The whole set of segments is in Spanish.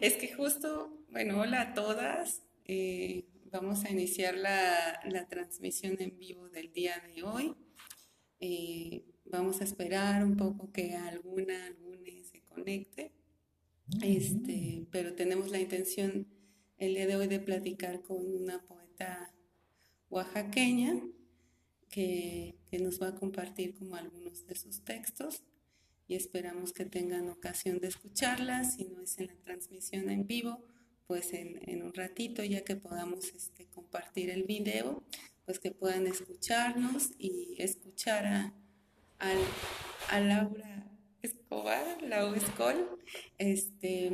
Es que justo, bueno, hola a todas. Eh, vamos a iniciar la, transmisión en vivo del día de hoy. Eh, vamos a esperar un poco que alguna, alguna se conecte. Este, pero tenemos la intención el día de hoy de platicar con una poeta oaxaqueña que, que nos va a compartir como algunos de sus textos y esperamos que tengan ocasión de escucharlas, si no es en la transmisión en vivo, pues en, un ratito ya que podamos este, compartir el video, pues que puedan escucharnos y escuchar a, a, Laura Escobar, Lau Escol, este,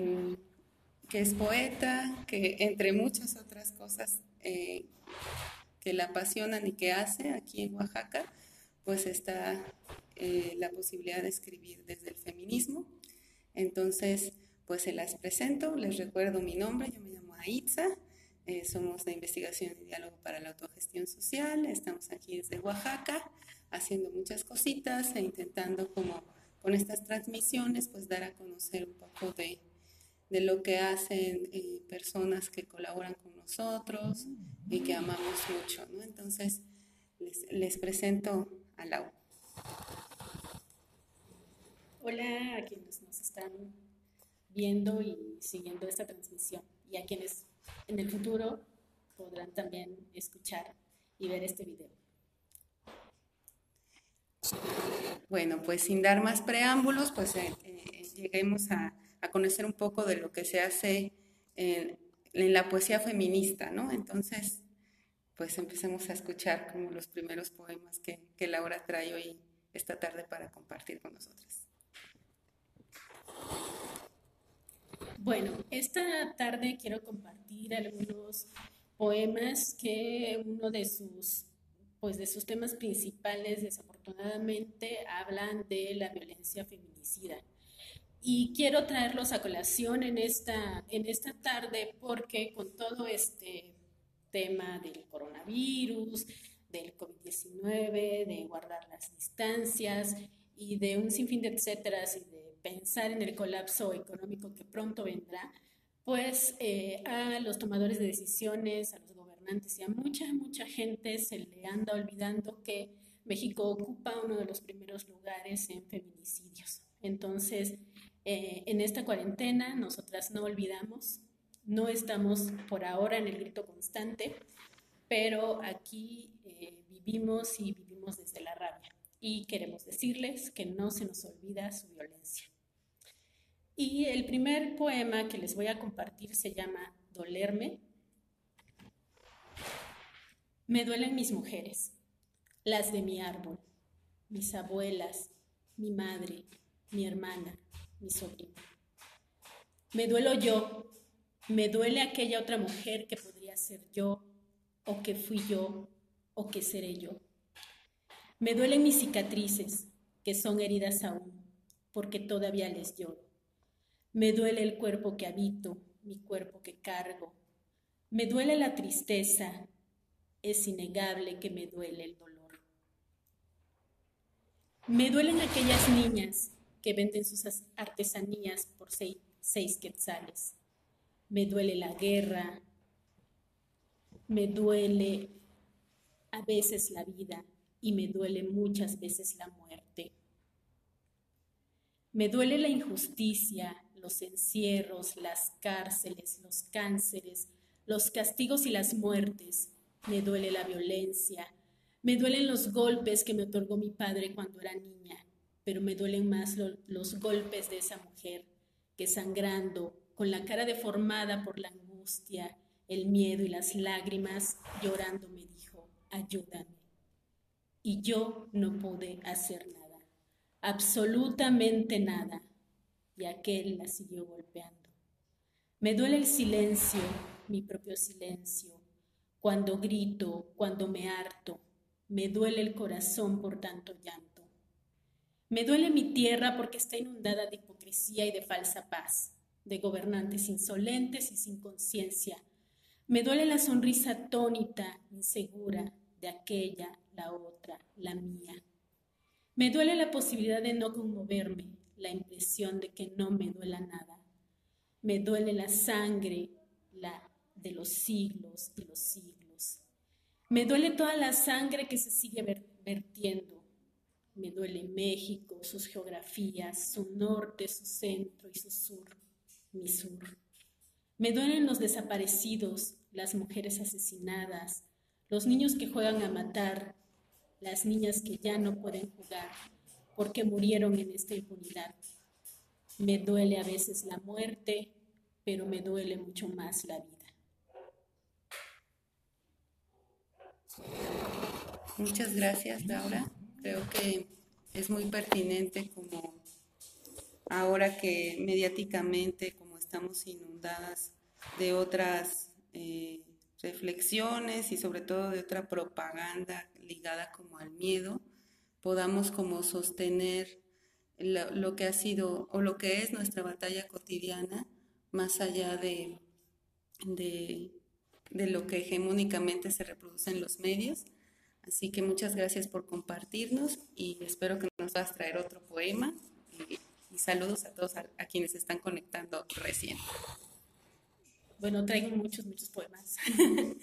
que es poeta, que entre muchas otras cosas eh, que la apasionan y que hace aquí en Oaxaca, pues está eh, la posibilidad de escribir desde el feminismo. Entonces, pues se las presento, les recuerdo mi nombre, yo me llamo Aitza, eh, somos de investigación y diálogo para la autogestión social, estamos aquí desde Oaxaca haciendo muchas cositas e intentando como con estas transmisiones pues dar a conocer un poco de, de lo que hacen eh, personas que colaboran con nosotros y que amamos mucho, ¿no? Entonces les, les presento a Lau. Hola a quienes nos están viendo y siguiendo esta transmisión y a quienes en el futuro podrán también escuchar y ver este video. Bueno, pues sin dar más preámbulos, pues eh, eh, lleguemos a, conocer un poco de lo que se hace en, la poesía feminista, ¿no? Entonces, pues empecemos a escuchar como los primeros poemas que, que Laura trae hoy esta tarde para compartir con nosotras. Bueno, esta tarde quiero compartir algunos poemas que uno de sus, pues de sus temas principales, desafortunadamente, hablan de la violencia feminicida. Y quiero traerlos a colación en esta, en esta tarde porque con todo este tema del coronavirus, del COVID-19, de guardar las distancias y de un sinfín de etcéteras y de pensar en el colapso económico que pronto vendrá, pues eh, a los tomadores de decisiones, a los gobernantes y a mucha, mucha gente se le anda olvidando que México ocupa uno de los primeros lugares en feminicidios. Entonces, eh, en esta cuarentena, nosotras no olvidamos, no estamos por ahora en el grito constante, pero aquí eh, vivimos y vivimos desde la rabia y queremos decirles que no se nos olvida su violencia. Y el primer poema que les voy a compartir se llama Dolerme. Me duelen mis mujeres, las de mi árbol, mis abuelas, mi madre, mi hermana, mi sobrina. Me duelo yo, me duele aquella otra mujer que podría ser yo, o que fui yo, o que seré yo. Me duelen mis cicatrices, que son heridas aún, porque todavía les lloro. Me duele el cuerpo que habito, mi cuerpo que cargo. Me duele la tristeza, es innegable que me duele el dolor. Me duelen aquellas niñas que venden sus artesanías por seis, quetzales. Me duele la guerra, me duele a veces la vida y me duele muchas veces la muerte. Me duele la injusticia, los encierros, las cárceles, los cánceres, los castigos y las muertes. Me duele la violencia, me duelen los golpes que me otorgó mi padre cuando era niña, pero me duelen más los golpes de esa mujer que sangrando, con la cara deformada por la angustia, el miedo y las lágrimas, llorando me dijo, ayúdame. Y yo no pude hacer nada, absolutamente nada y aquel la siguió golpeando. Me duele el silencio, mi propio silencio, cuando grito, cuando me harto, me duele el corazón por tanto llanto. Me duele mi tierra porque está inundada de hipocresía y de falsa paz, de gobernantes insolentes y sin conciencia. Me duele la sonrisa atónita, insegura, de aquella, la otra, la mía. Me duele la posibilidad de no conmoverme, la impresión de que no me duela nada. Me duele la sangre, la de los siglos y los siglos. Me duele toda la sangre que se sigue vertiendo. Me duele México, sus geografías, su norte, su centro y su sur, mi sur. Me duelen los desaparecidos, las mujeres asesinadas, los niños que juegan a matar, las niñas que ya no pueden jugar porque murieron en esta impunidad. Me duele a veces la muerte, pero me duele mucho más la vida. Muchas gracias, Laura. Creo que es muy pertinente como ahora que mediáticamente, como estamos inundadas de otras eh, reflexiones y sobre todo de otra propaganda ligada como al miedo, podamos como sostener lo, que ha sido o lo que es nuestra batalla cotidiana más allá de, de, de lo que hegemónicamente se reproduce en los medios. Así que muchas gracias por compartirnos y espero que nos vas a traer otro poema. Y, saludos a todos a, quienes están conectando recién. Bueno, traigo muchos, muchos poemas.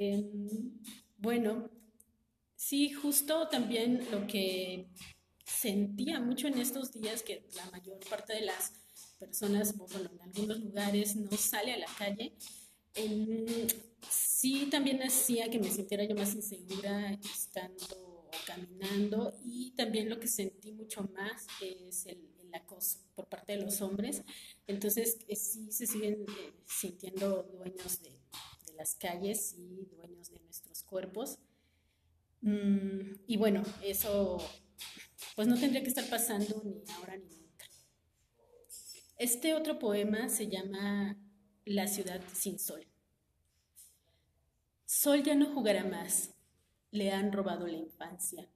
Em, bueno, sí, justo también lo que sentía mucho en estos días, que la mayor parte de las personas, bueno, en algunos lugares no sale a la calle, sí también hacía que me sintiera yo más insegura estando caminando y también lo que sentí mucho más es el, acoso por parte de los hombres. Entonces eh, sí se siguen eh, sintiendo dueños de, las calles y dueños de nuestros cuerpos. Mm, y bueno, eso pues no tendría que estar pasando ni ahora ni nunca. Este otro poema se llama La ciudad sin sol. Sol ya no jugará más. Le han robado la infancia.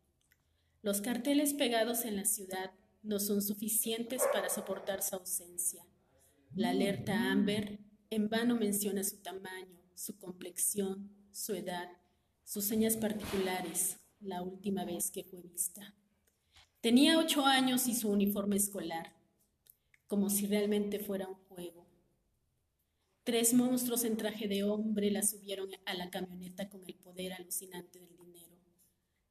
Los carteles pegados en la ciudad no son suficientes para soportar su ausencia. La alerta Amber en vano menciona su tamaño, su complexión, su edad, sus señas particulares, la última vez que fue vista. Tenía ocho años y su uniforme escolar, como si realmente fuera un juego Tres monstruos en traje de hombre la subieron a la camioneta con el poder alucinante del dinero.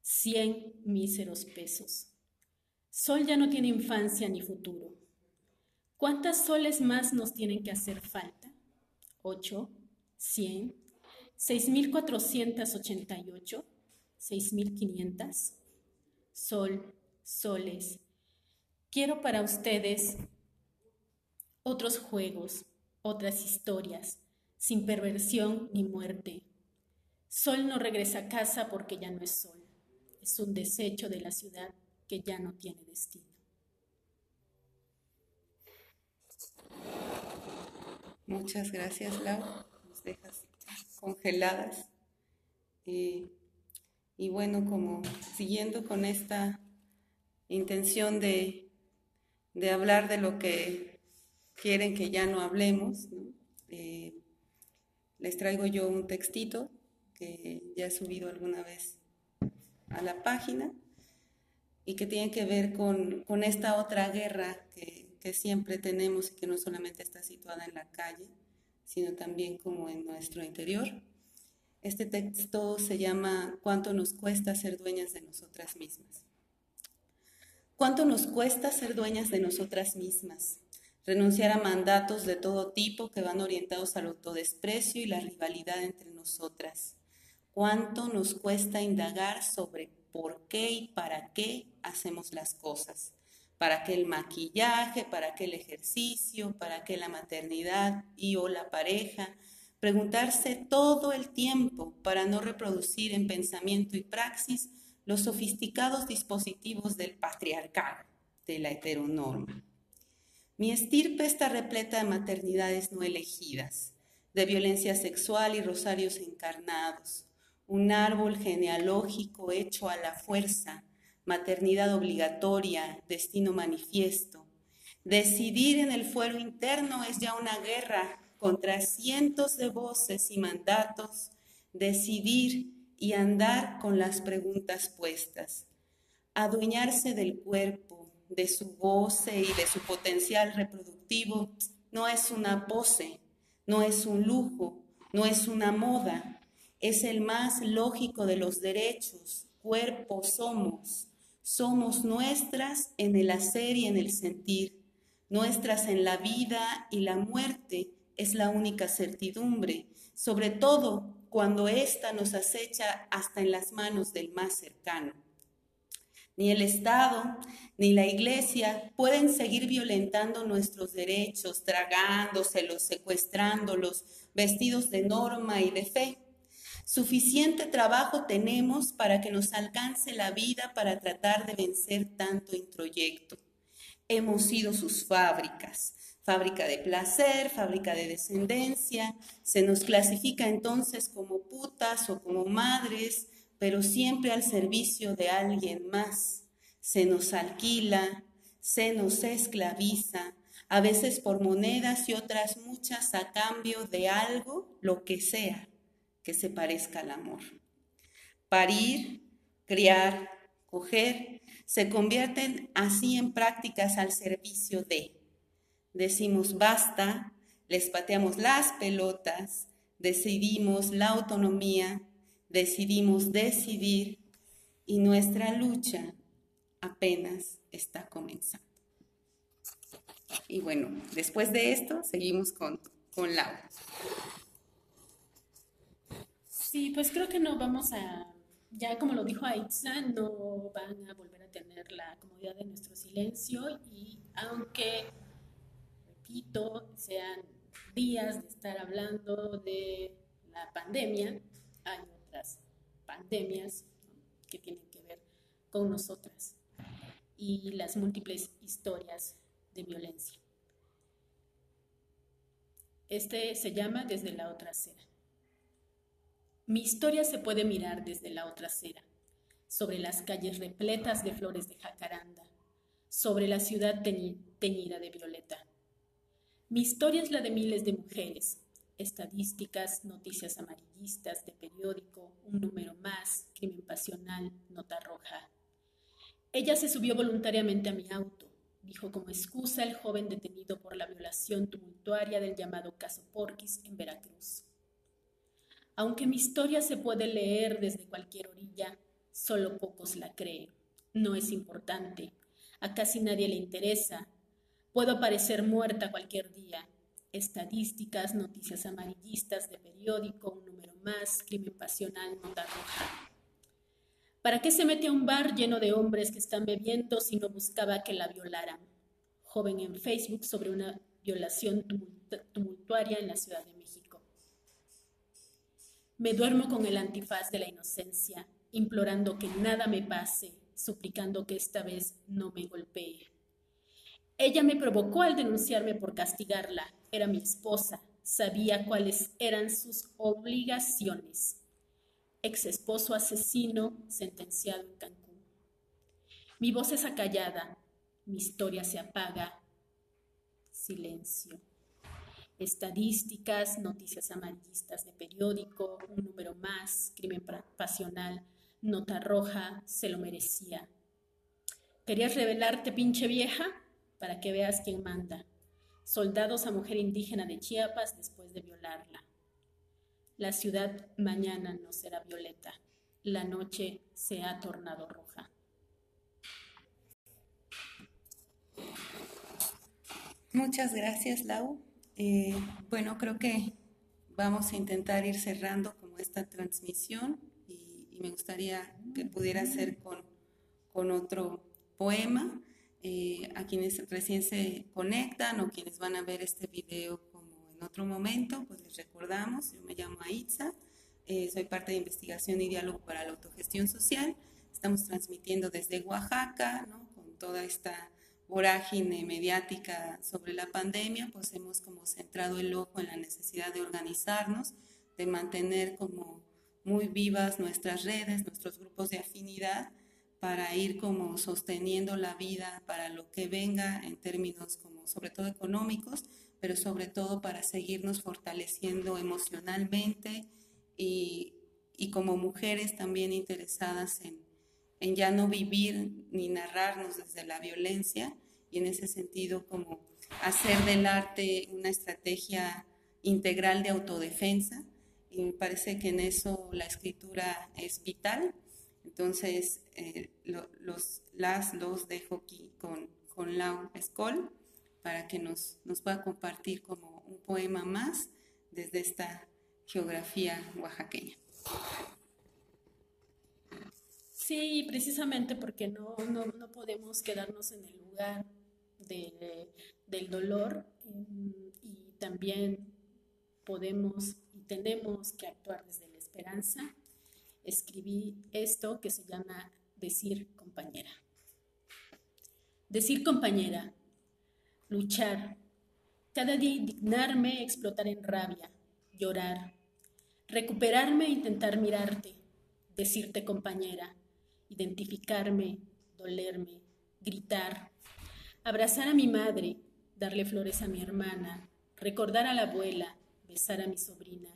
Cien míseros pesos. Sol ya no tiene infancia ni futuro. ¿Cuántas soles más nos tienen que hacer falta? ¿Ocho? ¿Cien? ¿Seis mil cuatrocientas ochenta y ocho? ¿Seis mil quinientas? Sol, soles. Quiero para ustedes otros juegos, otras historias, sin perversión ni muerte. Sol no regresa a casa porque ya no es sol, es un desecho de la ciudad que ya no tiene destino. Muchas gracias, Lau. Nos dejas congeladas. y bueno, como siguiendo con esta intención de, de hablar de lo que quieren que ya no hablemos, eh, les traigo yo un textito que ya he subido alguna vez a la página y que tiene que ver con, esta otra guerra que, que, siempre tenemos y que no solamente está situada en la calle, sino también como en nuestro interior. Este texto se llama ¿Cuánto nos cuesta ser dueñas de nosotras mismas? ¿Cuánto nos cuesta ser dueñas de nosotras mismas? renunciar a mandatos de todo tipo que van orientados al autodesprecio y la rivalidad entre nosotras. ¿Cuánto nos cuesta indagar sobre por qué y para qué hacemos las cosas? ¿Para qué el maquillaje? ¿Para qué el ejercicio? ¿Para qué la maternidad y o la pareja? Preguntarse todo el tiempo para no reproducir en pensamiento y praxis los sofisticados dispositivos del patriarcado, de la heteronorma. Mi estirpe está repleta de maternidades no elegidas, de violencia sexual y rosarios encarnados, un árbol genealógico hecho a la fuerza, maternidad obligatoria, destino manifiesto. Decidir en el fuero interno es ya una guerra contra cientos de voces y mandatos, decidir y andar con las preguntas puestas, adueñarse del cuerpo, de su goce y de su potencial reproductivo no es una pose, no es un lujo, no es una moda, es el más lógico de los derechos, cuerpo somos, somos nuestras en el hacer y en el sentir, nuestras en la vida y la muerte es la única certidumbre, sobre todo cuando ésta nos acecha hasta en las manos del más cercano. Ni el Estado ni la Iglesia pueden seguir violentando nuestros derechos, tragándoselos, secuestrándolos, vestidos de norma y de fe. Suficiente trabajo tenemos para que nos alcance la vida para tratar de vencer tanto introyecto. Hemos sido sus fábricas, fábrica de placer, fábrica de descendencia. Se nos clasifica entonces como putas o como madres, pero siempre al servicio de alguien más. Se nos alquila, se nos esclaviza, a veces por monedas y otras muchas a cambio de algo, lo que sea, que se parezca al amor. Parir, criar, coger, se convierten así en prácticas al servicio de decimos basta, les pateamos las pelotas, decidimos la autonomía, decidimos decidir y nuestra lucha apenas está comenzando. Y bueno, después de esto seguimos con, con Laura. Sí, pues creo que no vamos a, ya como lo dijo Aitza, no van a volver a tener la comodidad de nuestro silencio y aunque sean días de estar hablando de la pandemia, hay otras pandemias que tienen que ver con nosotras y las múltiples historias de violencia. Este se llama Desde la otra acera. Mi historia se puede mirar desde la otra acera, sobre las calles repletas de flores de jacaranda, sobre la ciudad teñida de violeta mi historia es la de miles de mujeres. Estadísticas, noticias amarillistas de periódico, un número más, crimen pasional, nota roja. Ella se subió voluntariamente a mi auto, dijo como excusa el joven detenido por la violación tumultuaria del llamado caso Porquis en Veracruz. Aunque mi historia se puede leer desde cualquier orilla, solo pocos la creen. No es importante. A casi nadie le interesa Puedo aparecer muerta cualquier día. Estadísticas, noticias amarillistas de periódico, un número más, crimen pasional, nota roja. ¿Para qué se mete a un bar lleno de hombres que están bebiendo si no buscaba que la violaran? Joven en Facebook sobre una violación tumultuaria en la Ciudad de México. Me duermo con el antifaz de la inocencia, implorando que nada me pase, suplicando que esta vez no me golpee. Ella me provocó al denunciarme por castigarla. Era mi esposa. Sabía cuáles eran sus obligaciones. Ex esposo asesino sentenciado en Cancún. Mi voz es acallada. Mi historia se apaga. Silencio. Estadísticas, noticias amarillistas de periódico, un número más, crimen pasional, nota roja, se lo merecía. ¿Querías revelarte, pinche vieja? para que veas quién manda. Soldados a mujer indígena de Chiapas después de violarla. La ciudad mañana no será violeta, la noche se ha tornado roja. Muchas gracias, Lau. Eh, bueno, creo que vamos a intentar ir cerrando como esta transmisión y, me gustaría que pudiera ser con, con otro poema. Eh, a quienes recién se conectan o quienes van a ver este video como en otro momento, pues les recordamos, yo me llamo Aitza, eh, soy parte de investigación y diálogo para la autogestión social, estamos transmitiendo desde Oaxaca, ¿no? con toda esta vorágine mediática sobre la pandemia, pues hemos como centrado el ojo en la necesidad de organizarnos, de mantener como muy vivas nuestras redes, nuestros grupos de afinidad, para ir como sosteniendo la vida para lo que venga en términos como sobre todo económicos, pero sobre todo para seguirnos fortaleciendo emocionalmente y, y como mujeres también interesadas en, en, ya no vivir ni narrarnos desde la violencia y en ese sentido como hacer del arte una estrategia integral de autodefensa y me parece que en eso la escritura es vital. Entonces, eh, los, las, los dejo aquí con, con Lau Escol para que nos, nos pueda compartir como un poema más desde esta geografía oaxaqueña. Sí, precisamente porque no, no, no podemos quedarnos en el lugar de, del dolor y también podemos y tenemos que actuar desde la esperanza. Escribí esto que se llama Decir compañera. Decir compañera, luchar, cada día indignarme, explotar en rabia, llorar, recuperarme e intentar mirarte, decirte compañera, identificarme, dolerme, gritar, abrazar a mi madre, darle flores a mi hermana, recordar a la abuela, besar a mi sobrina,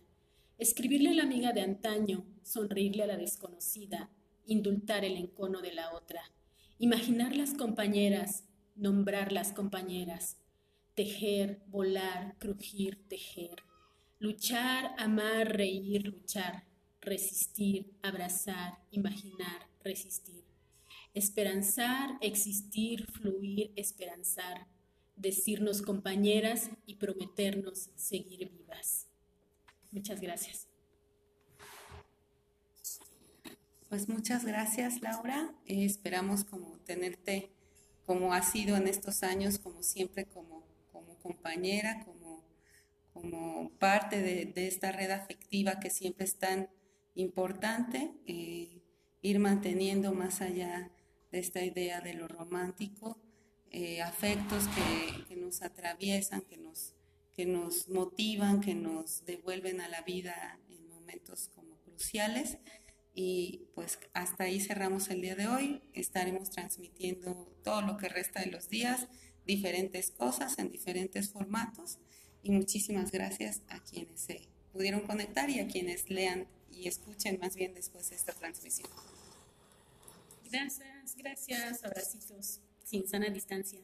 escribirle a la amiga de antaño, sonreírle a la desconocida, indultar el encono de la otra, imaginar las compañeras, nombrar las compañeras, tejer, volar, crujir, tejer, luchar, amar, reír, luchar, resistir, abrazar, imaginar, resistir, esperanzar, existir, fluir, esperanzar, decirnos compañeras y prometernos seguir vivas. Muchas gracias. Pues muchas gracias, Laura. Eh, esperamos como tenerte como ha sido en estos años, como siempre, como compañera, como, como parte de, esta red afectiva que siempre es tan importante, eh, ir manteniendo más allá esta idea de lo romántico, eh, afectos que, nos atraviesan, que nos, que nos motivan, que nos devuelven a la vida en momentos como cruciales. Y pues hasta ahí cerramos el día de hoy. Estaremos transmitiendo todo lo que resta de los días diferentes cosas en diferentes formatos y muchísimas gracias a quienes se pudieron conectar y a quienes lean y escuchen más bien después esta transmisión. Gracias, gracias, abracitos, sin sana distancia.